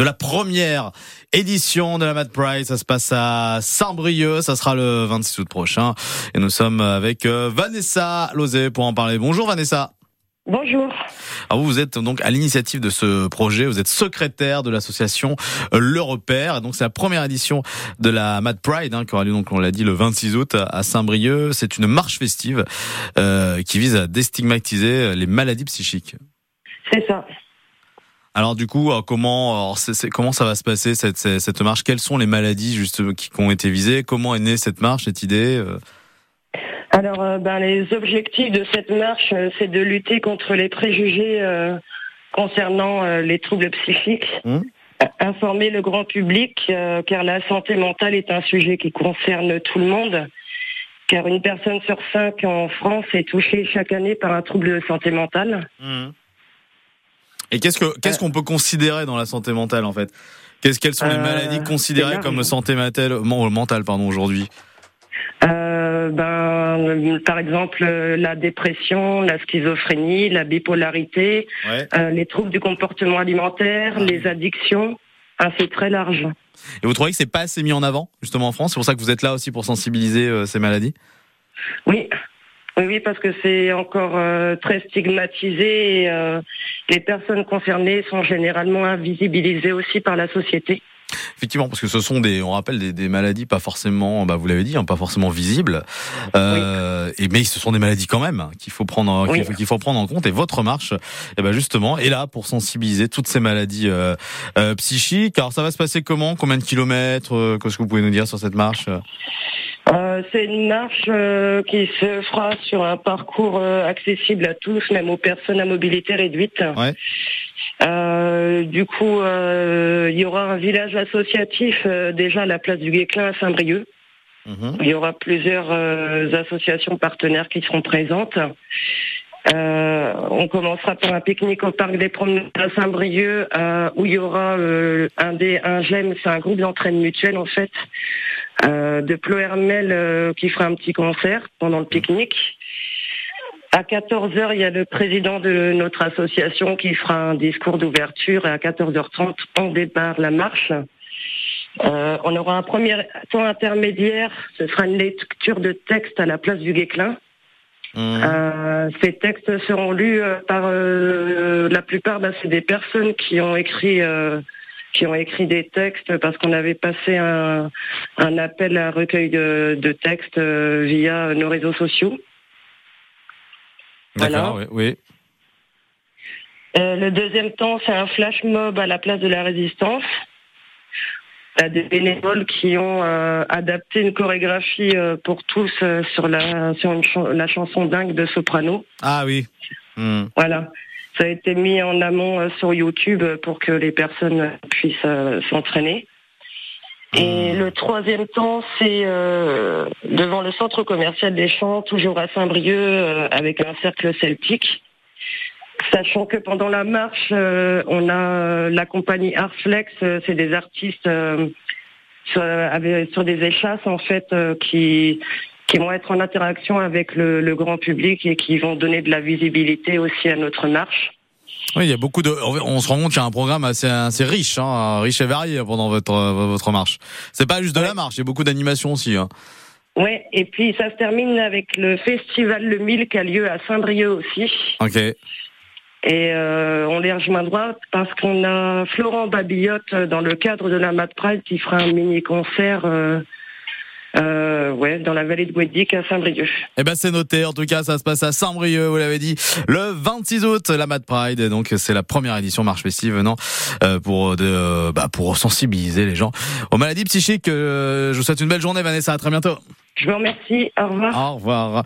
de la première édition de la Mad Pride. Ça se passe à Saint-Brieuc. Ça sera le 26 août prochain. Et nous sommes avec euh, Vanessa Lozé pour en parler. Bonjour Vanessa. Bonjour. Alors vous, vous êtes donc à l'initiative de ce projet, vous êtes secrétaire de l'association euh, Le Repère, donc c'est la première édition de la Mad Pride hein, qui aura lieu donc on l'a dit le 26 août à Saint-Brieuc. C'est une marche festive euh, qui vise à déstigmatiser les maladies psychiques. C'est ça. Alors du coup, euh, comment alors, comment ça va se passer cette, cette, marche? Quelles sont les maladies juste qui, qui ont été visées? Comment est née cette marche, cette idée euh? Alors, euh, ben, les objectifs de cette marche, euh, c'est de lutter contre les préjugés euh, concernant les troubles psychiques. Euh, informer le grand public, car la santé mentale est un sujet qui concerne tout le monde. Car une personne sur cinq en France est touchée chaque année par un trouble de santé mentale. Et qu'est-ce que qu'est-ce qu'on peut considérer dans la santé mentale en fait? Qu'est-ce quelles sont les Euh, maladies considérées comme santé mentale, men- mentale pardon aujourd'hui? Euh, ben, euh, par exemple, euh, la dépression, la schizophrénie, la bipolarité, Ouais. euh, les troubles du comportement alimentaire, Ah. les addictions. Ah, c'est très large. Et vous trouvez que c'est pas assez mis en avant justement en France? C'est pour ça que vous êtes là aussi pour sensibiliser euh, ces maladies? Oui. Oui, oui, parce que c'est encore euh, très stigmatisé et euh, les personnes concernées sont généralement invisibilisées aussi par la société. Effectivement, parce que ce sont des, on rappelle des, des maladies pas forcément, bah vous l'avez dit, hein, pas forcément visibles, euh, et mais ce sont des maladies quand même hein, qu'il faut prendre, qu'il Oui. faut, qu'il faut prendre en compte. Et votre marche, eh ben justement, est là pour sensibiliser toutes ces maladies euh, euh, psychiques. Alors ça va se passer comment? Combien de kilomètres? Euh, Qu'est-ce que vous pouvez nous dire sur cette marche? Euh, c'est une marche euh, qui se fera sur un parcours euh, accessible à tous, même aux personnes à mobilité réduite. Ouais. Euh, du coup, euh, il y aura un village associatif euh, déjà à la place du Guéclin à Saint-Brieuc. Mhm. Il y aura plusieurs euh, associations partenaires qui seront présentes. Euh, on commencera par un pique-nique au parc des Promenades à Saint-Brieuc, euh, où il y aura euh, un des GEM, c'est un groupe d'entraîne mutuelle en fait, de Plo Hermel euh, qui fera un petit concert pendant le pique-nique. À 14h, il y a le président de notre association qui fera un discours d'ouverture et à 14h30, on démarre la marche. On aura un premier temps intermédiaire, ce sera une lecture de texte à la place du Guéclin. Mhm. Euh, ces textes seront lus euh, par euh, la plupart, bah, c'est des personnes qui ont écrit euh, qui ont écrit des textes parce qu'on avait passé un, un appel à recueil de, de textes euh, via nos réseaux sociaux. D'accord, voilà. oui, oui. Euh, le deuxième temps, c'est un flash mob à la place de la résistance. Il y a des bénévoles qui ont euh, adapté une chorégraphie euh, pour tous euh, sur la sur une chan- la chanson dingue de Soprano. Ah oui. Mhm. Voilà. Ça a été mis en amont euh, sur YouTube euh, pour que les personnes puissent euh, s'entraîner. Et le troisième temps, c'est euh, devant le centre commercial des Champs, toujours à Saint-Brieuc, euh, avec un cercle celtique. Sachant que pendant la marche, euh, on a euh, la compagnie Artflex, euh, c'est des artistes euh, sur, avec- sur des échasses en fait qui qui vont être en interaction avec le, le grand public et qui vont donner de la visibilité aussi à notre marche. Oui, il y a beaucoup de. On se rend compte qu'il y a un programme assez, assez riche, hein, riche et varié pendant votre votre marche. C'est pas juste de la marche, il y a beaucoup d'animation aussi. Hein. Ouais, et puis ça se termine avec le festival Le Mille qui a lieu à Saint-Brieuc aussi. Ok. Et euh, on les rejoindra parce qu'on a Florent Babillotte euh, dans le cadre de la Mad Pride qui fera un mini concert euh, euh, ouais, dans la vallée de Guédic à Saint-Brieuc. Eh ben c'est noté. En tout cas, ça se passe à Saint-Brieuc, vous l'avez dit, le 26 août, la Mad Pride. Donc c'est la première édition marche festive venant euh, pour de, bah, pour sensibiliser les gens aux maladies psychiques. Euh, je vous souhaite une belle journée, Vanessa. À très bientôt. Je vous remercie. Au revoir. Au revoir.